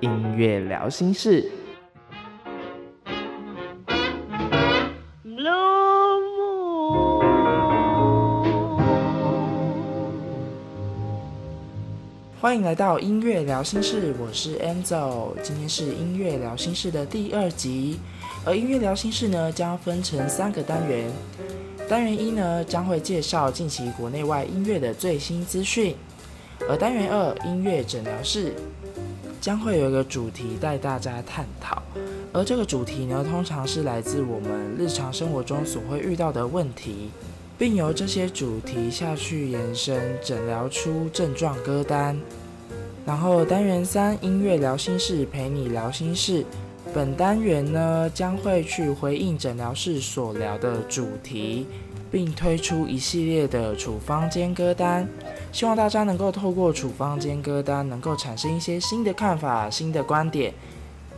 音乐聊心事。欢迎来到音乐聊心事，我是 Angel，今天是音乐聊心事的第二集。而音乐聊心事呢，将分成三个单元。单元一呢，将会介绍近期国内外音乐的最新资讯，而单元二音乐诊疗室将会有一个主题带大家探讨，而这个主题呢，通常是来自我们日常生活中所会遇到的问题，并由这些主题下去延伸，诊疗出症状歌单。然后单元三音乐聊心事陪你聊心事。本单元呢，将会去回应诊疗室所聊的主题，并推出一系列的处方间歌单，希望大家能够透过处方间歌单，能够产生一些新的看法、新的观点，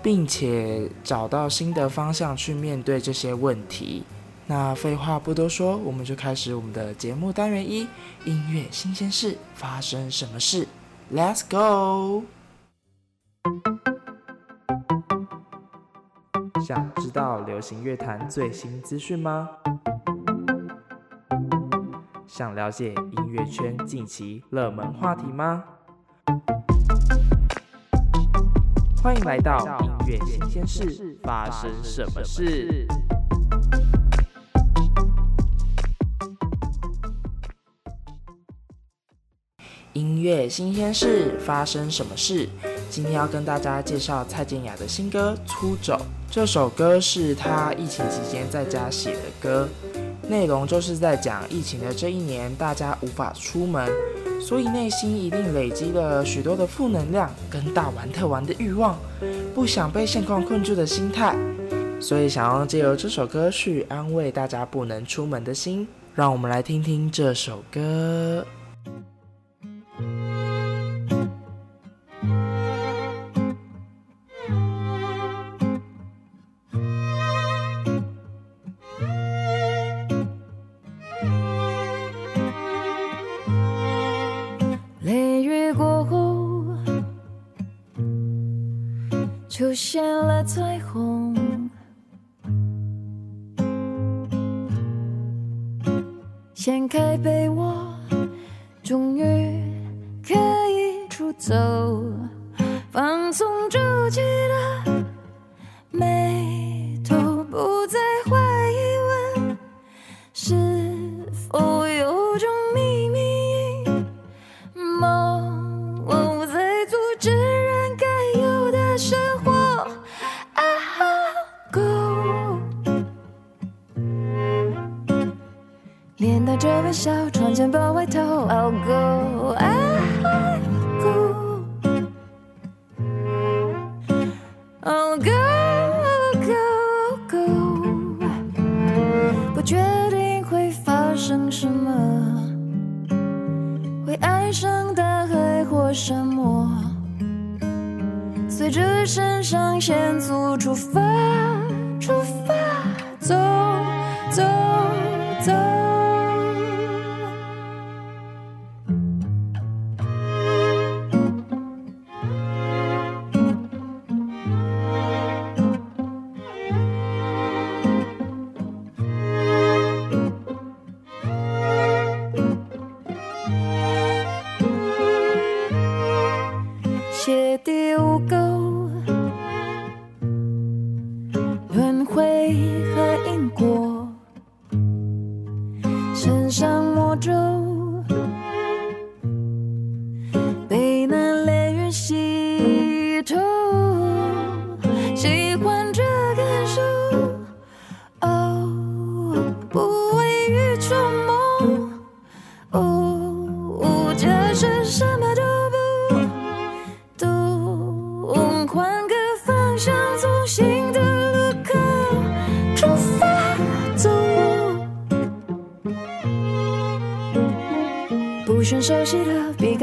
并且找到新的方向去面对这些问题。那废话不多说，我们就开始我们的节目单元一：音乐新鲜事，发生什么事？Let's go！想知道流行乐坛最新资讯吗？想了解音乐圈近期热门话题吗？欢迎来到音乐新鲜事，发生什么事？音乐新鲜事，发生什么事？今天要跟大家介绍蔡健雅的新歌《出走》。这首歌是她疫情期间在家写的歌，内容就是在讲疫情的这一年，大家无法出门，所以内心一定累积了许多的负能量跟大玩特玩的欲望，不想被现况困住的心态，所以想要借由这首歌去安慰大家不能出门的心。让我们来听听这首歌。掀开被窝，终于可以出走，放松住气的小前把外套。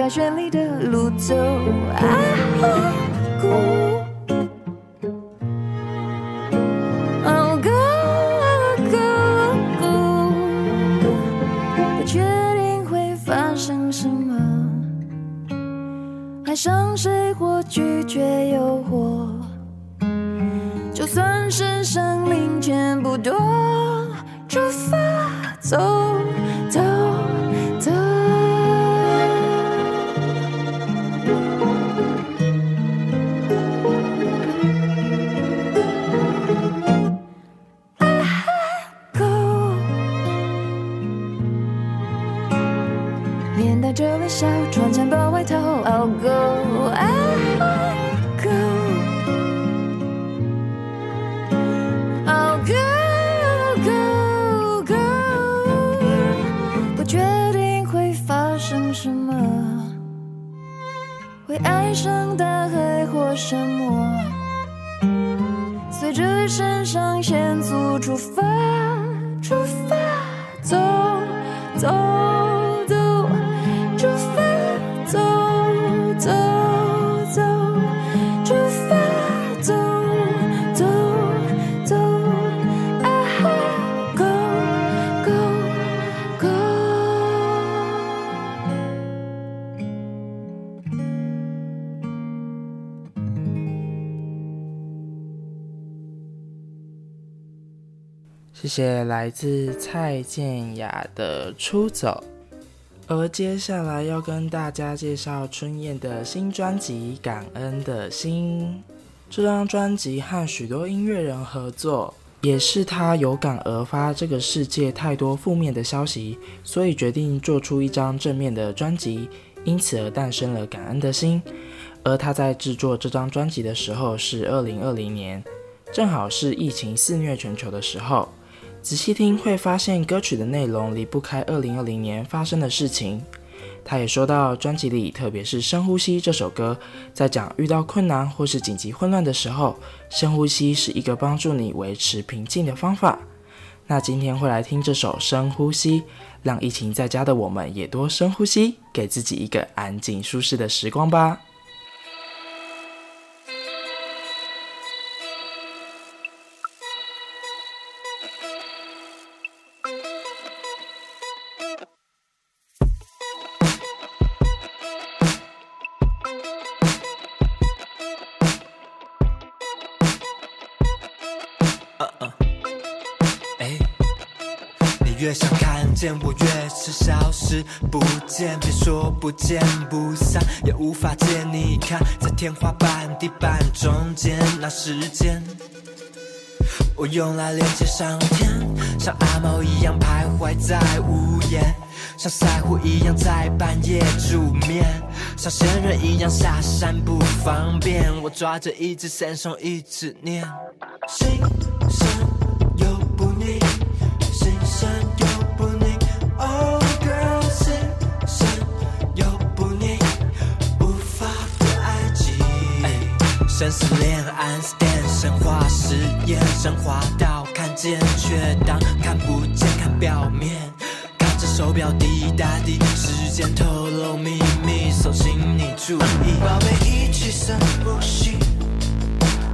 绚丽的路走，I'll go go go，不确定会发生什么，爱上谁或拒绝诱惑，就算是生命全部，出发走。什么？随着肾上腺素出谢来自蔡健雅的《出走》，而接下来要跟大家介绍春燕的新专辑《感恩的心》。这张专辑和许多音乐人合作，也是他有感而发。这个世界太多负面的消息，所以决定做出一张正面的专辑，因此而诞生了《感恩的心》。而他在制作这张专辑的时候是二零二零年，正好是疫情肆虐全球的时候。仔细听会发现歌曲的内容离不开2020年发生的事情。他也说到，专辑里特别是《深呼吸》这首歌，在讲遇到困难或是紧急混乱的时候，深呼吸是一个帮助你维持平静的方法。那今天会来听这首《深呼吸》，让疫情在家的我们也多深呼吸，给自己一个安静舒适的时光吧。见我越是消失不见，别说不见不散，也无法借你看，在天花板、地板中间那时间，我用来连接上天，像阿猫一样徘徊在屋檐，像赛虎一样在半夜煮面，像仙人一样下山不方便，我抓着一只仙松一直念，心深又不腻，心深又。生死恋、暗 stand 神话实验，升华到看见，却当看不见，看表面，看着手表滴答滴，时间透露秘密，送请你注意。宝贝，一起深呼吸，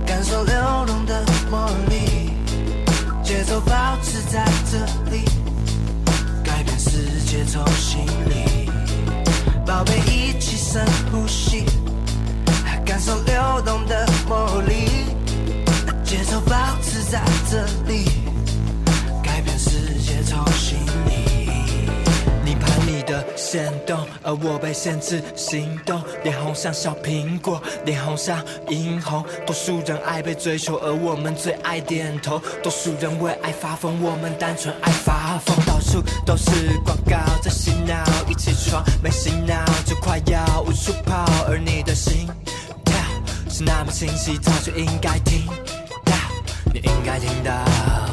感受流动的魔力，节奏保持在这里，节奏从心里。宝贝，一起深呼吸。感受流动的魔力，节奏保持在这里，改变世界从心里。你盘你的限动，而我被限制行动。脸红像小苹果，脸红像樱红。多数人爱被追求，而我们最爱点头。多数人为爱发疯，我们单纯爱发疯。到处都是广告在洗脑，一起床没洗脑就快要无处跑，而你的心跳。是那么清晰，早就应该听到，你应该听到。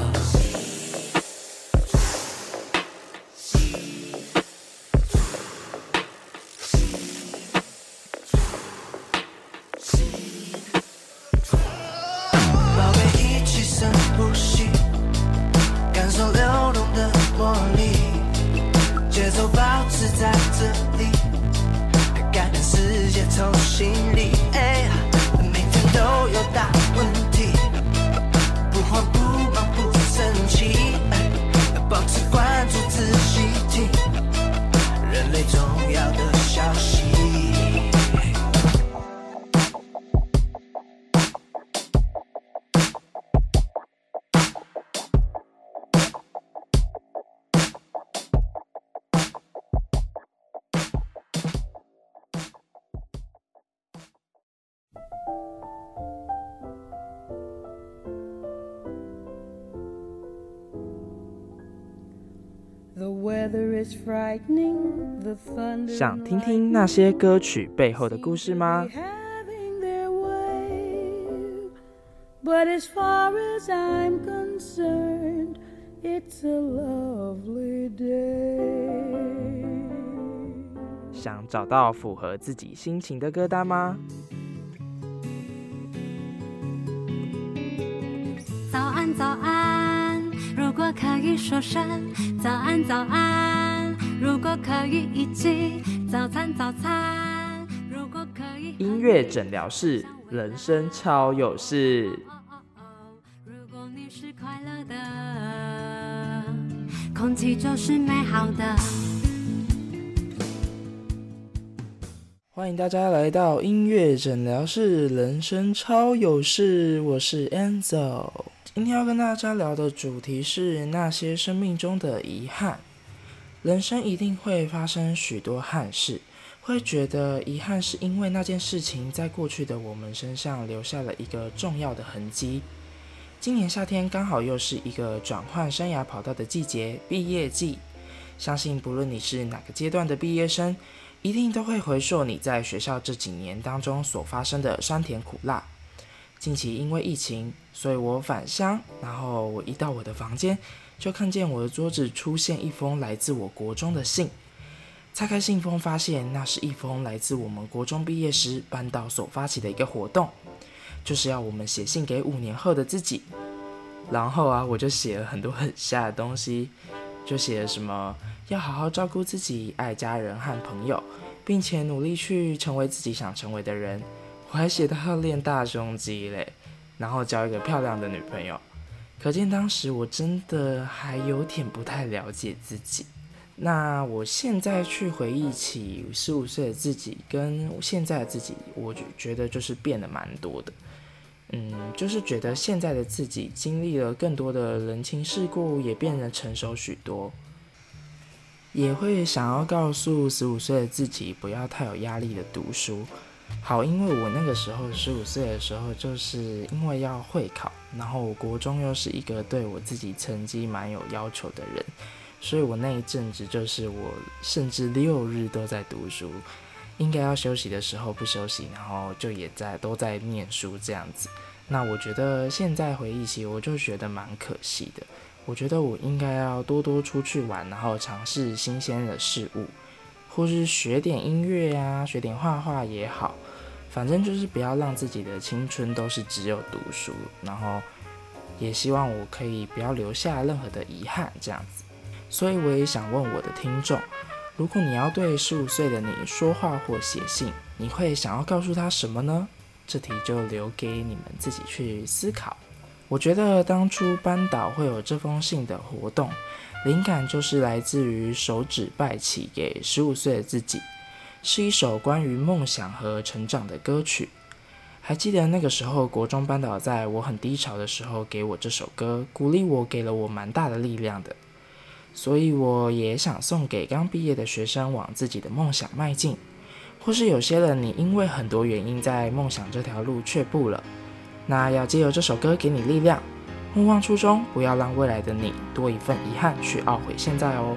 想听听那些歌曲背后的故事吗？想找到符合自己心情的歌单吗？早安，早安，如果可以说声早安，早安，如果可以一起早餐，早餐，如果可以音乐诊疗室，人生超有事。如果你是快乐的，空气就是美好的。欢迎大家来到音乐诊疗室，人生超有事。我是 Enzo，今天要跟大家聊的主题是那些生命中的遗憾。人生一定会发生许多憾事，会觉得遗憾是因为那件事情在过去的我们身上留下了一个重要的痕迹。今年夏天刚好又是一个转换生涯跑道的季节，毕业季。相信不论你是哪个阶段的毕业生，一定都会回溯你在学校这几年当中所发生的酸甜苦辣。近期因为疫情，所以我返乡，然后我一到我的房间，就看见我的桌子出现一封来自我国中的信。拆开信封，发现那是一封来自我们国中毕业时班导所发起的一个活动，就是要我们写信给五年后的自己。然后啊，我就写了很多很瞎的东西，就写了什么。要好好照顾自己，爱家人和朋友，并且努力去成为自己想成为的人。我还写到要练大胸肌嘞，然后交一个漂亮的女朋友。可见当时我真的还有点不太了解自己。那我现在去回忆起十五岁的自己跟现在的自己，我觉得就是变得蛮多的。嗯，就是觉得现在的自己经历了更多的人情世故，也变得成熟许多。也会想要告诉十五岁的自己，不要太有压力的读书。好，因为我那个时候十五岁的时候，就是因为要会考，然后我国中又是一个对我自己成绩蛮有要求的人，所以我那一阵子就是我甚至六日都在读书，应该要休息的时候不休息，然后就也在都在念书这样子。那我觉得现在回忆起，我就觉得蛮可惜的。我觉得我应该要多多出去玩，然后尝试新鲜的事物，或是学点音乐啊，学点画画也好，反正就是不要让自己的青春都是只有读书。然后也希望我可以不要留下任何的遗憾，这样子。所以我也想问我的听众，如果你要对十五岁的你说话或写信，你会想要告诉他什么呢？这题就留给你们自己去思考。我觉得当初班导会有这封信的活动，灵感就是来自于手指拜起给十五岁的自己，是一首关于梦想和成长的歌曲。还记得那个时候，国中班导在我很低潮的时候给我这首歌，鼓励我，给了我蛮大的力量的。所以我也想送给刚毕业的学生，往自己的梦想迈进。或是有些人，你因为很多原因在梦想这条路却步了。那要借由这首歌给你力量，莫忘初衷，不要让未来的你多一份遗憾去懊悔现在哦。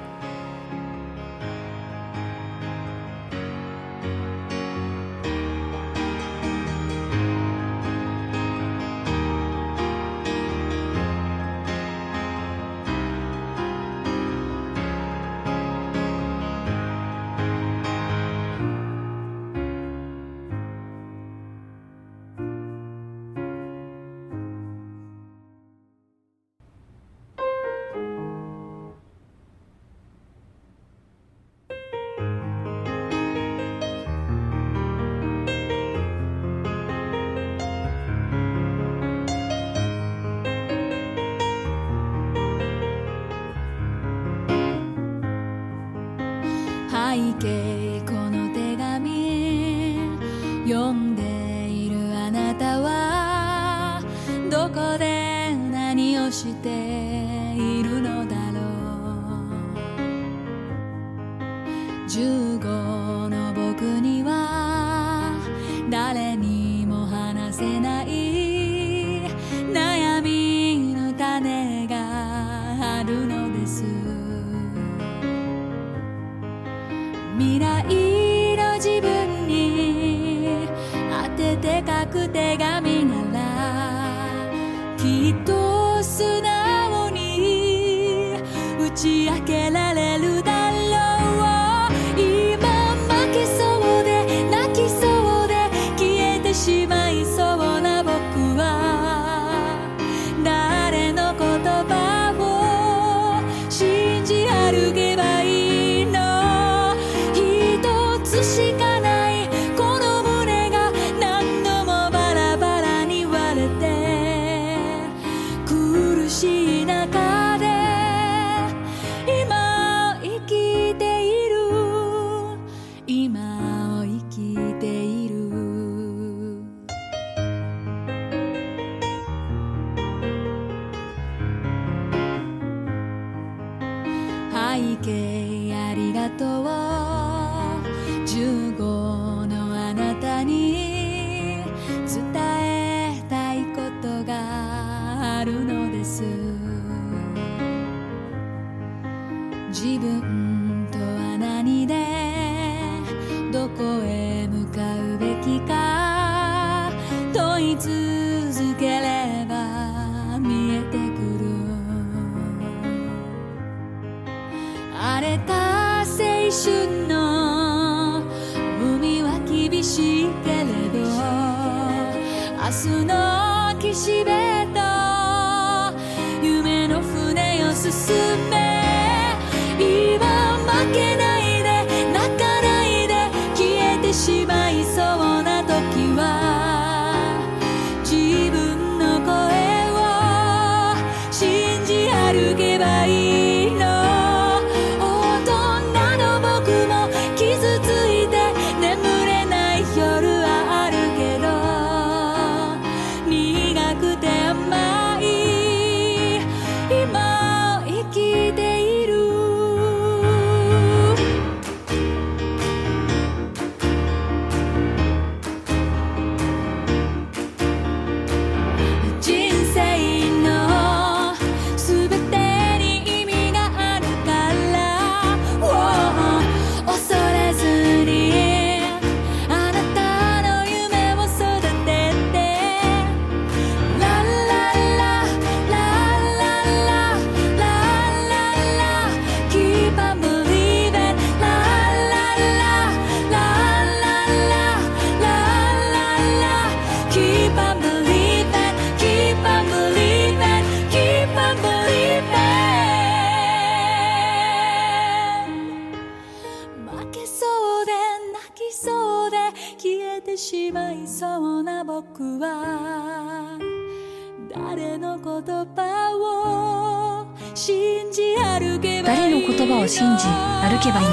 誰の言葉を信じ歩けばいい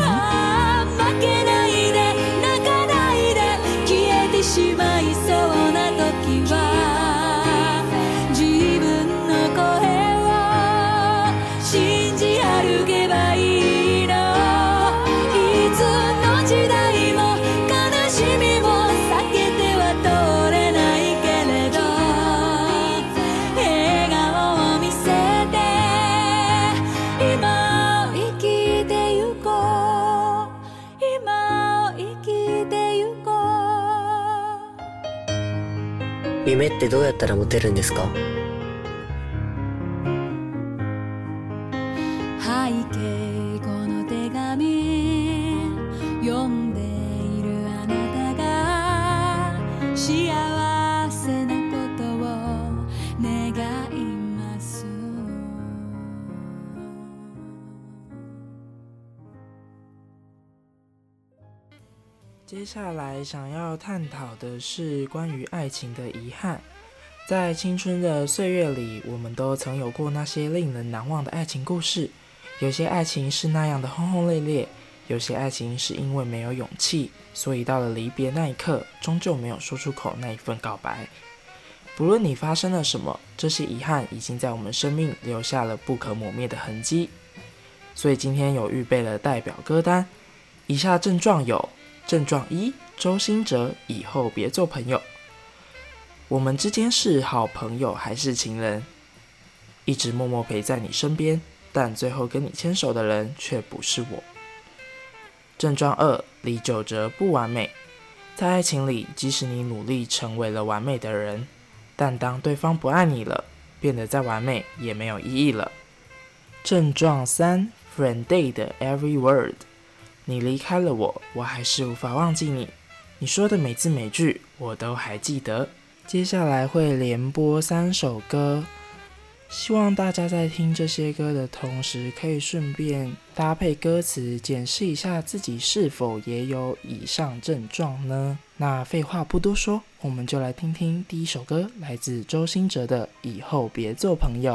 の？ってどうやったらモテるんですか？接下来想要探讨的是关于爱情的遗憾。在青春的岁月里我们都曾有过那些令人难忘的爱情故事。有些爱情是那样的轰轰烈烈有些爱情是因为没有勇气所以到了离别那一刻终究没有说出口那一份告白。不论你发生了什么这些遗憾已经在我们生命留下了不可磨灭的痕迹。所以今天有预备了代表歌单以下症状有症状一，周星哲，以后别做朋友。我们之间是好朋友还是情人？一直默默陪在你身边，但最后跟你牵手的人却不是我。症状二，李玖哲不完美。在爱情里，即使你努力成为了完美的人，但当对方不爱你了，变得再完美也没有意义了。症状三，Friend Day 的 Every Word。你离开了我，我还是无法忘记你。你说的每字每句，我都还记得。接下来会连播三首歌，希望大家在听这些歌的同时，可以顺便搭配歌词，检视一下自己是否也有以上症状呢？那废话不多说，我们就来听听第一首歌，来自周兴哲的《以后别做朋友》。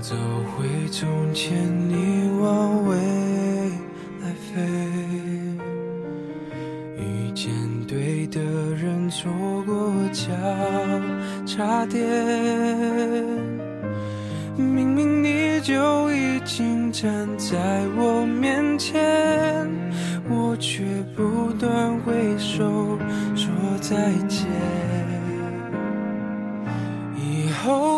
走回从前你。往未来飞，遇见对的人，错过交叉点。明明你就已经站在我面前，我却不断挥手说再见。以后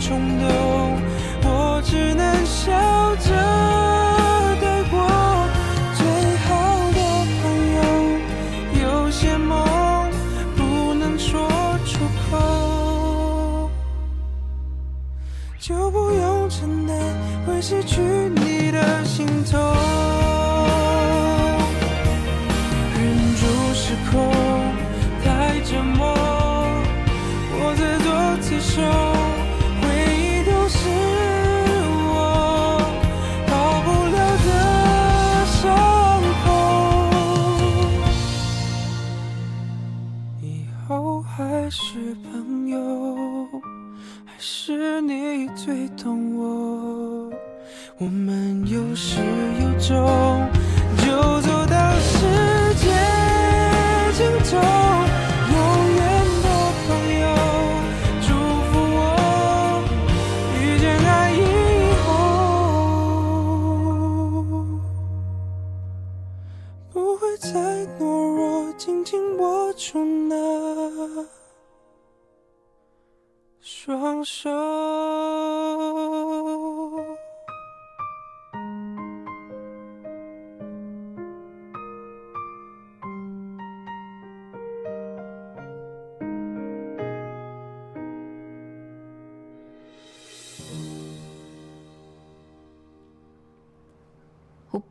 冲动我只能笑着带过最好的朋友有些梦不能说出口。就不用承担会失去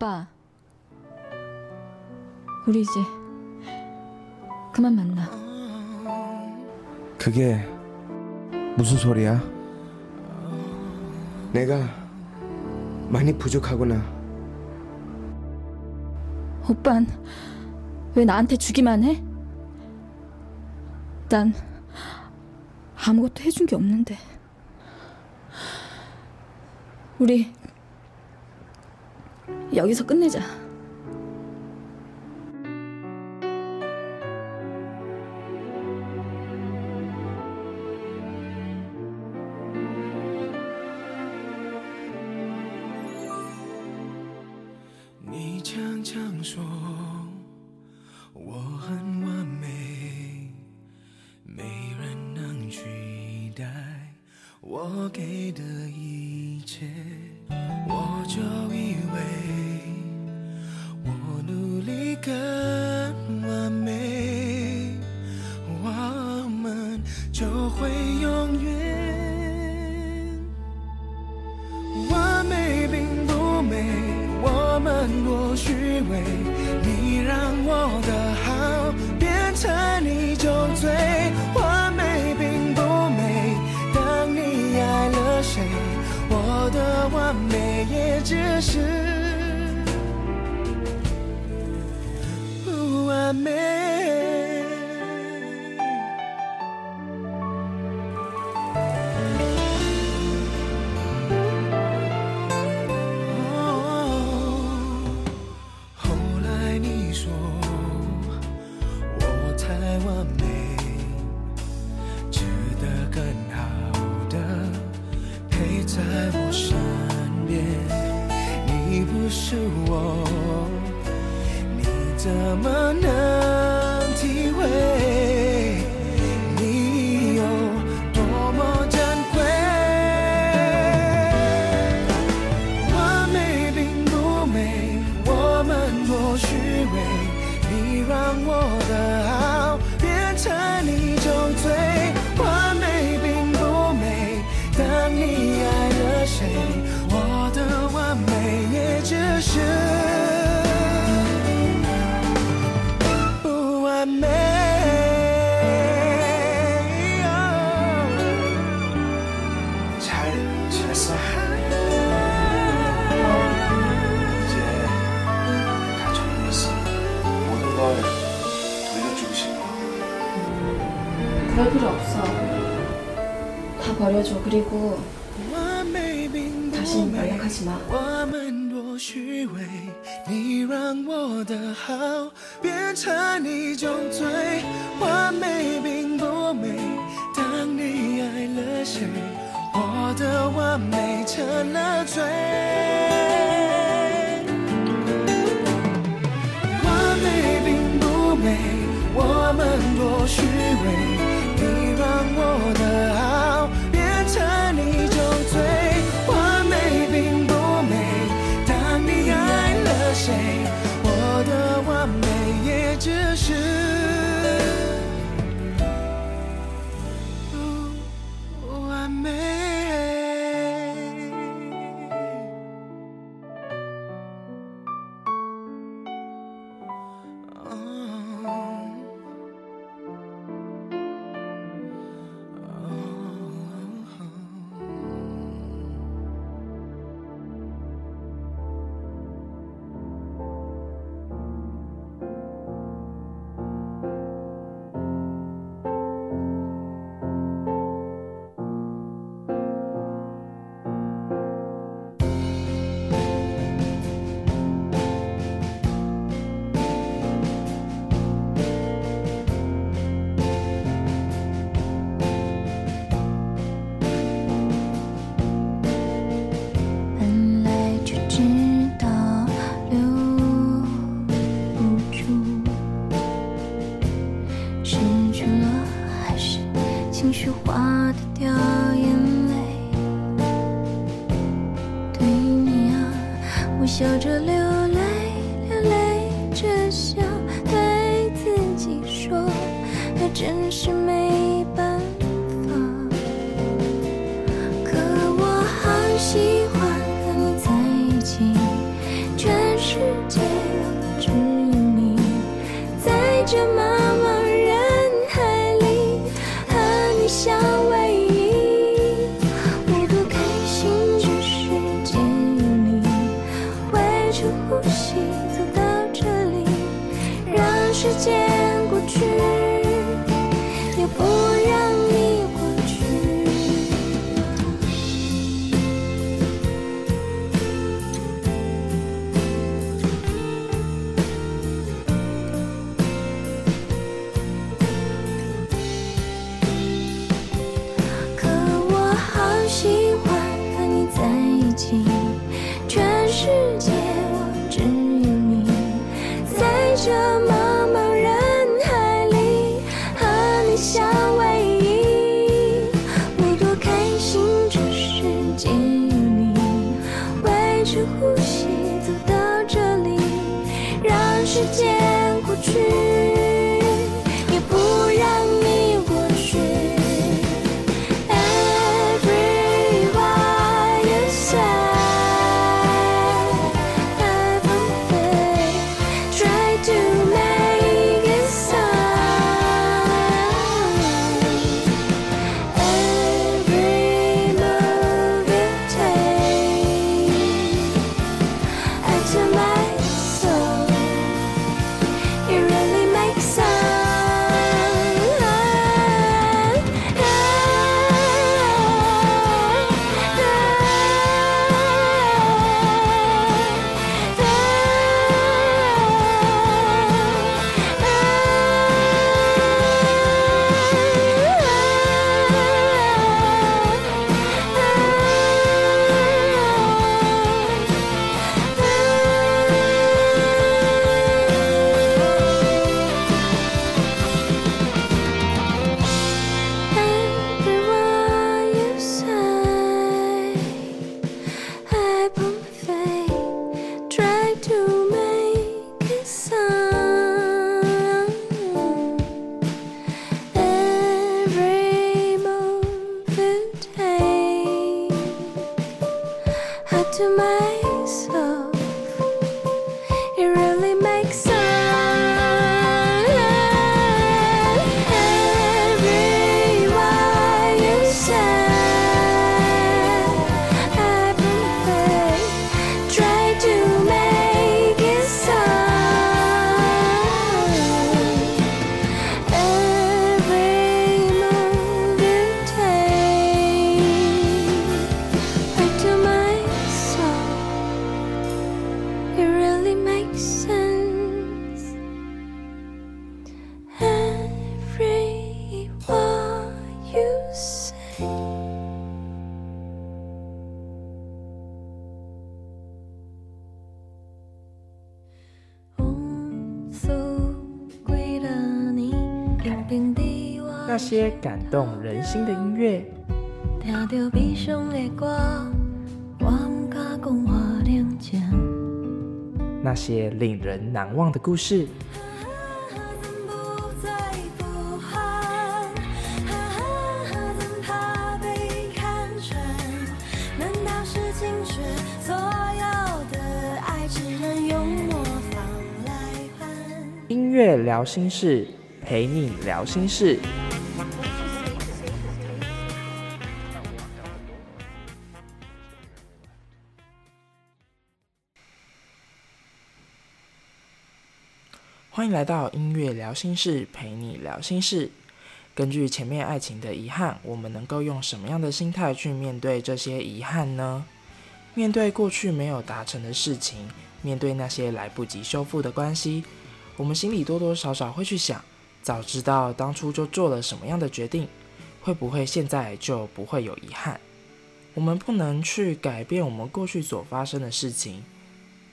오빠. 우리 이제 그만 만나. 그게 무슨 소리야? 내가 많이 부족하구나. 오빤 왜 나한테 주기만 해? 난 아무것도 해준 게 없는데. 우리 여기서 끝내자. 些感动人心的音乐，听着悲伤的歌，我不敢讲话冷静。那些令人难忘的故事。音乐聊心事，陪你聊心事。欢迎来到音乐聊心事，陪你聊心事。根据前面爱情的遗憾，我们能够用什么样的心态去面对这些遗憾呢？面对过去没有达成的事情，面对那些来不及修复的关系，我们心里多多少少会去想：早知道当初就做了什么样的决定，会不会现在就不会有遗憾？我们不能去改变我们过去所发生的事情，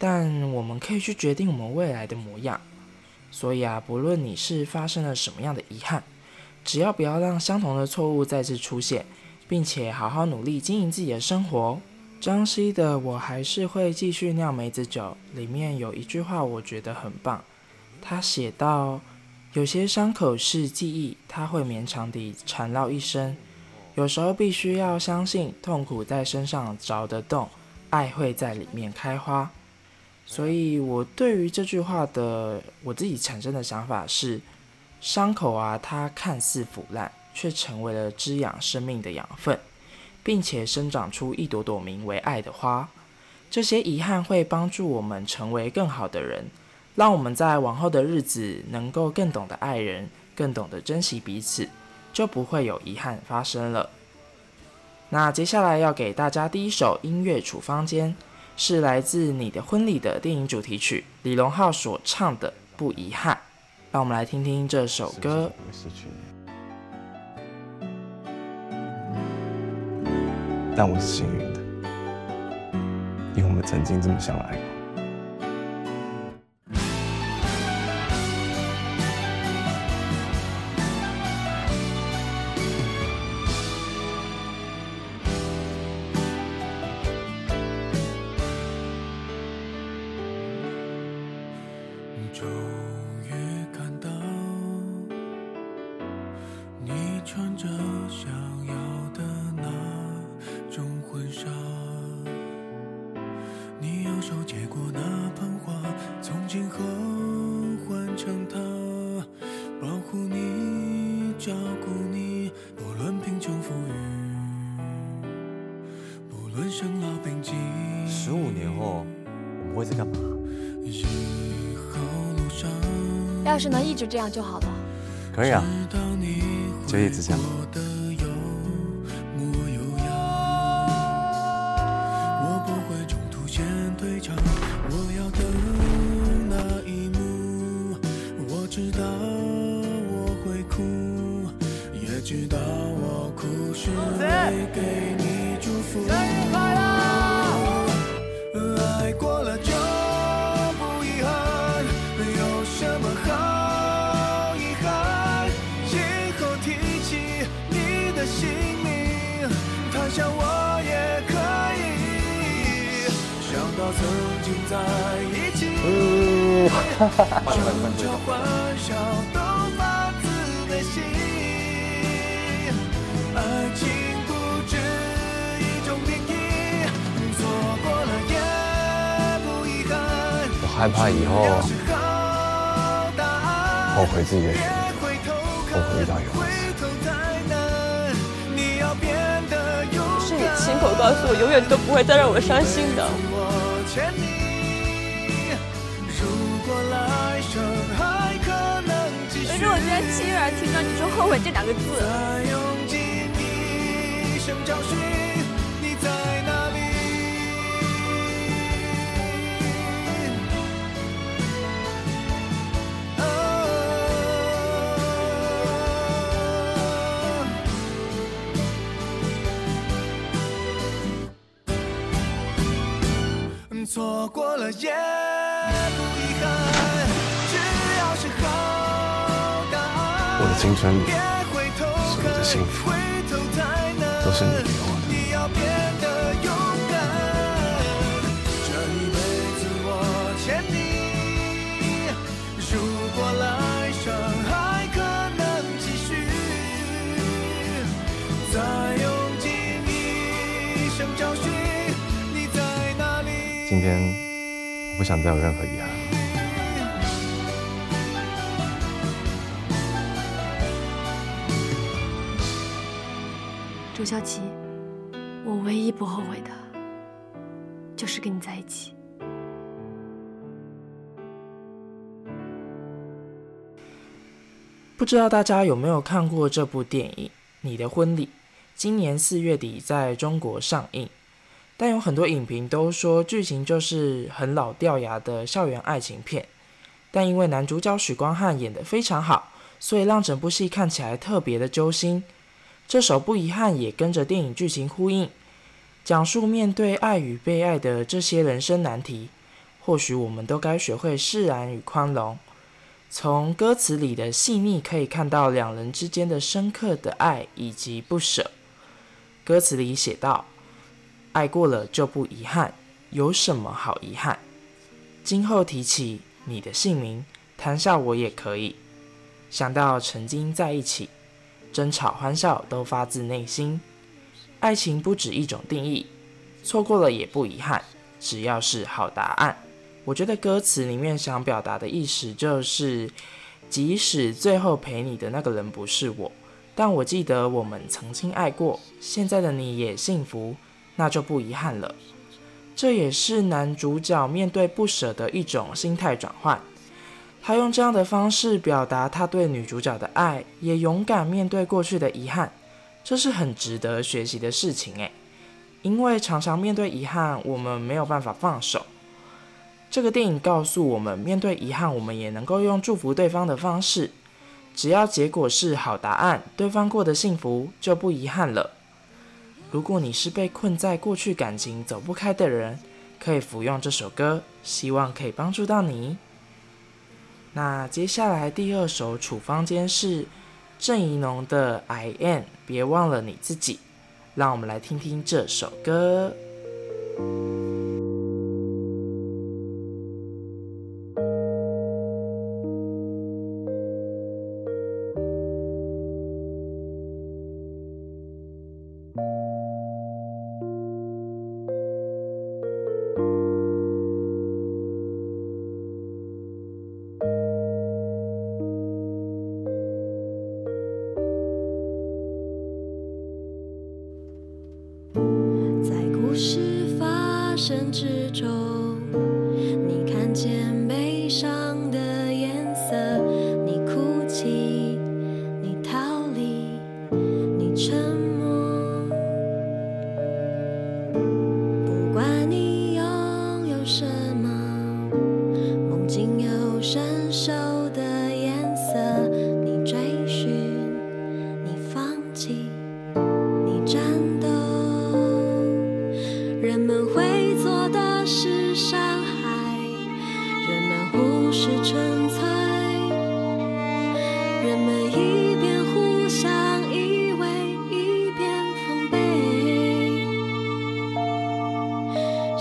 但我们可以去决定我们未来的模样。所以啊，不论你是发生了什么样的遗憾，只要不要让相同的错误再次出现，并且好好努力经营自己的生活。张希的《我还是会继续酿梅子酒》里面有一句话，我觉得很棒。他写道：“有些伤口是记忆，它会绵长地缠绕一生。有时候必须要相信，痛苦在身上凿得动，爱会在里面开花。”所以，我对于这句话的我自己产生的想法是：伤口啊，它看似腐烂，却成为了滋养生命的养分，并且生长出一朵朵名为爱的花。这些遗憾会帮助我们成为更好的人，让我们在往后的日子能够更懂得爱人，更懂得珍惜彼此，就不会有遗憾发生了。那接下来要给大家第一首音乐处方间，是来自《你的婚礼》的电影主题曲，李荣浩所唱的《不遗憾》。让我们来听听这首歌。但我是幸运的，因为我们曾经这么相爱过。要是能一直这样就好了。可以啊，就一直这样。哈哈哈，我害怕以后后悔自己的选择，后悔遇到有人。是你亲口告诉我，永远都不会再让我伤心的。可是我觉得亲耳听到你说后悔这两个字，青春里，所有的幸福，都是你给我的。这一辈子我欠你，如果来生还可能继续，再用尽一生找寻你在哪里。今天，我不想再有任何遗憾。周潇齐，我唯一不后悔的，就是跟你在一起。不知道大家有没有看过这部电影《你的婚礼》？今年四月底在中国上映，但有很多影评都说剧情就是很老掉牙的校园爱情片。但因为男主角许光汉演得非常好，所以让整部戏看起来特别的揪心。这首不遗憾也跟着电影剧情呼应，讲述面对爱与被爱的这些人生难题，或许我们都该学会释然与宽容。从歌词里的细腻可以看到两人之间的深刻的爱以及不舍。歌词里写道：“爱过了就不遗憾，有什么好遗憾？今后提起你的姓名，谈笑我也可以。想到曾经在一起。”争吵、欢笑都发自内心。爱情不止一种定义，错过了也不遗憾，只要是好答案。我觉得歌词里面想表达的意思就是，即使最后陪你的那个人不是我，但我记得我们曾经爱过，现在的你也幸福，那就不遗憾了。这也是男主角面对不舍的一种心态转换。他用这样的方式表达他对女主角的爱，也勇敢面对过去的遗憾，这是很值得学习的事情诶。因为常常面对遗憾，我们没有办法放手。这个电影告诉我们，面对遗憾，我们也能够用祝福对方的方式，只要结果是好答案，对方过得幸福，就不遗憾了。如果你是被困在过去感情走不开的人，可以服用这首歌，希望可以帮助到你。那接下来第二首处方间是郑怡农的《I Am》，别忘了你自己。让我们来听听这首歌。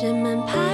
人们怕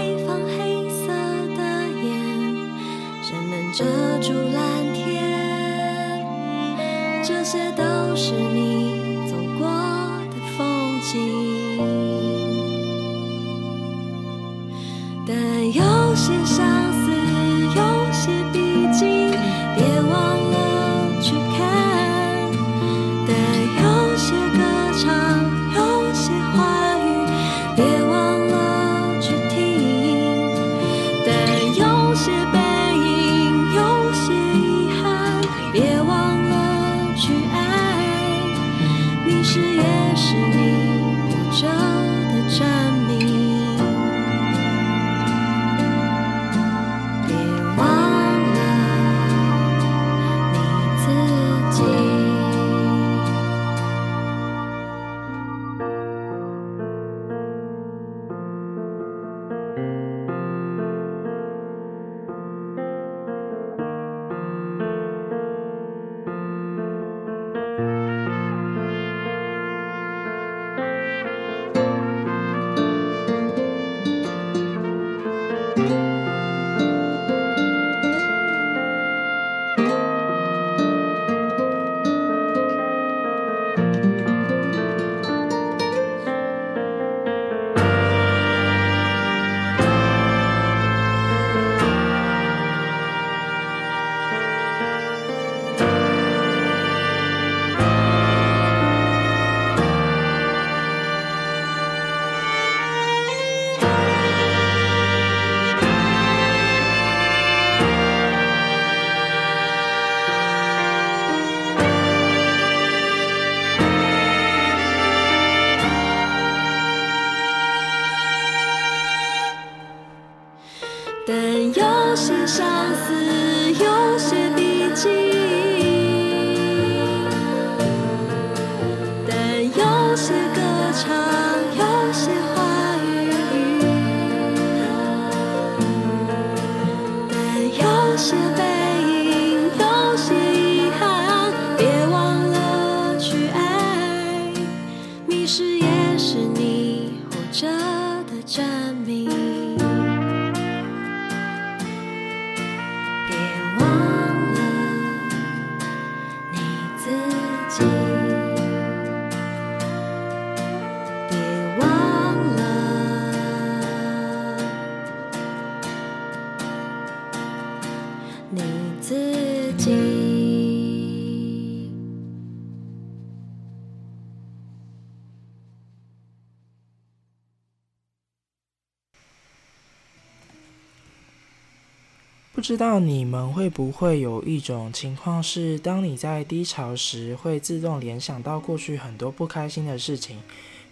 知道你们会不会有一种情况是，当你在低潮时，会自动联想到过去很多不开心的事情，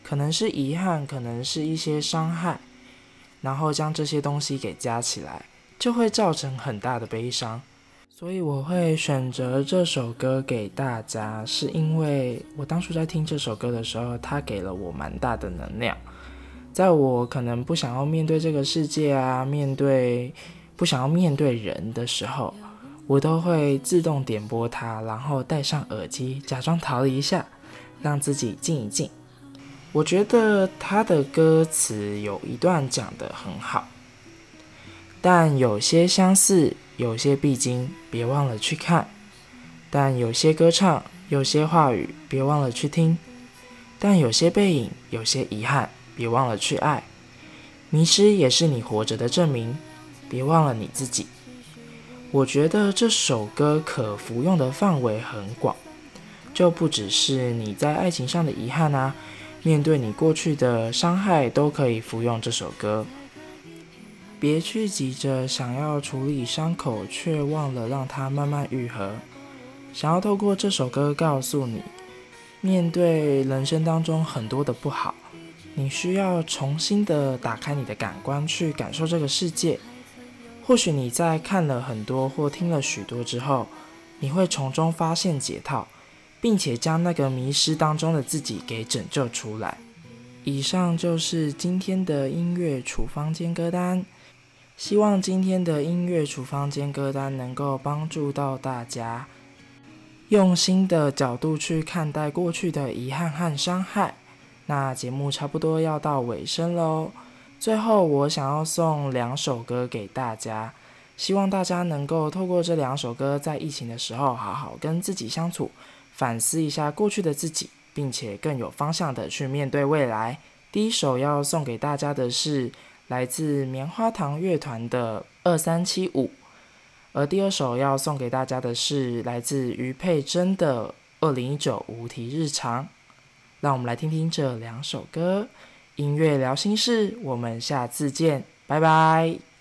可能是遗憾，可能是一些伤害，然后将这些东西给加起来，就会造成很大的悲伤。所以我会选择这首歌给大家，是因为我当初在听这首歌的时候，它给了我蛮大的能量，在我可能不想要面对这个世界啊，面对。不想要面对人的时候，我都会自动点播它，然后戴上耳机，假装逃离一下，让自己静一静。我觉得他的歌词有一段讲得很好，但有些相似，有些必经，别忘了去看；但有些歌唱，有些话语，别忘了去听；但有些背影，有些遗憾，别忘了去爱。迷失也是你活着的证明。别忘了你自己。我觉得这首歌可服用的范围很广，就不只是你在爱情上的遗憾啊，面对你过去的伤害都可以服用这首歌。别去急着想要处理伤口，却忘了让它慢慢愈合。想要透过这首歌告诉你，面对人生当中很多的不好，你需要重新的打开你的感官，去感受这个世界。或许你在看了很多或听了许多之后，你会从中发现解套，并且将那个迷失当中的自己给拯救出来。以上就是今天的音乐处方间歌单，希望今天的音乐处方间歌单能够帮助到大家，用新的角度去看待过去的遗憾和伤害。那节目差不多要到尾声喽。最后，我想要送两首歌给大家，希望大家能够透过这两首歌，在疫情的时候好好跟自己相处，反思一下过去的自己，并且更有方向的去面对未来。第一首要送给大家的是来自棉花糖乐团的《二三七五》，而第二首要送给大家的是来自于佩珍的《二零一九无题日常》。让我们来听听这两首歌。音乐聊心事，我们下次见，拜拜。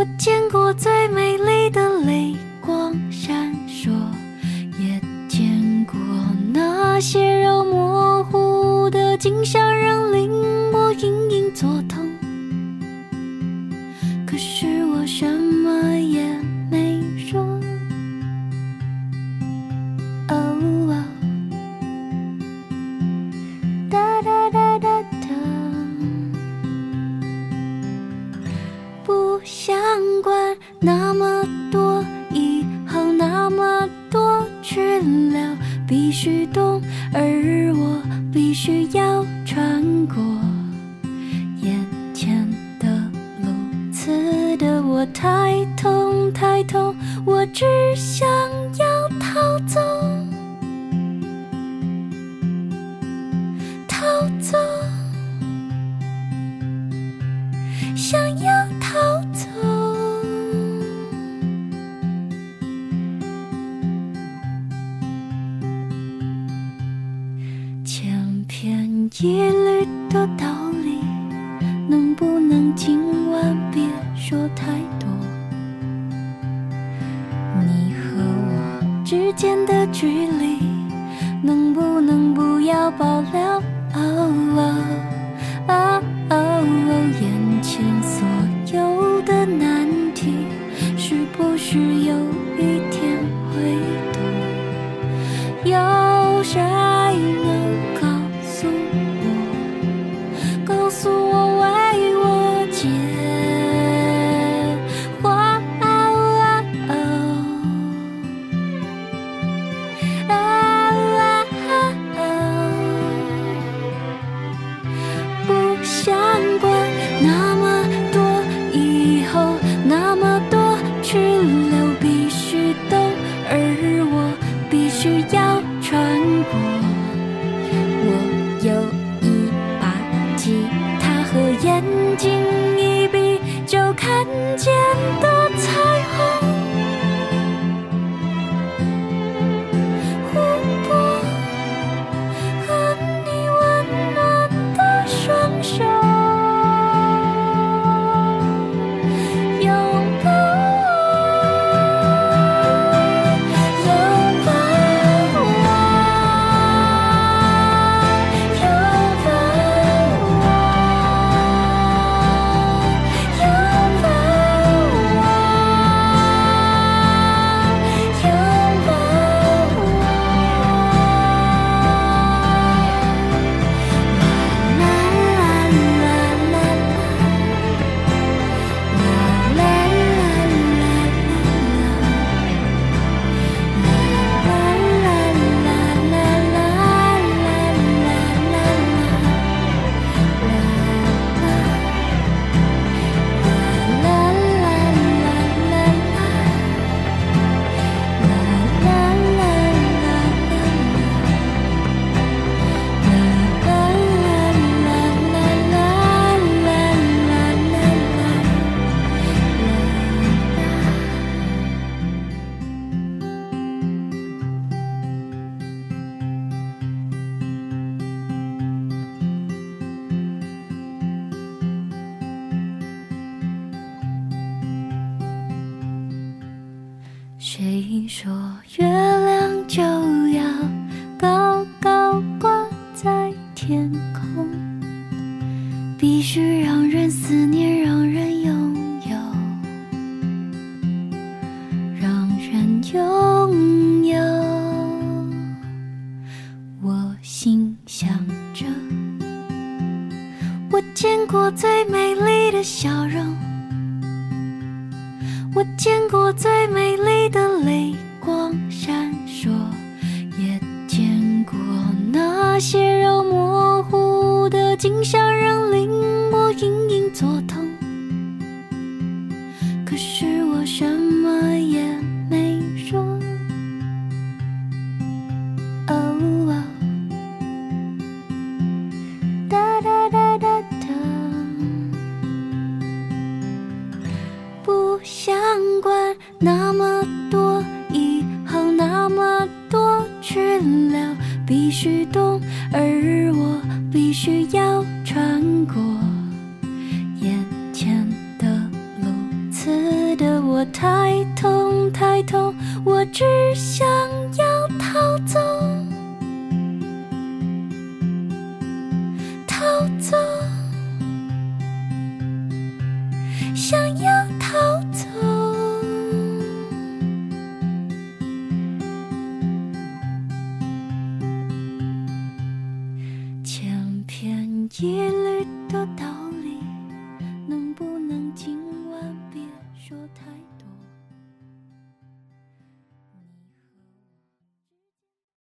我见过最美丽的泪光闪谁说月亮就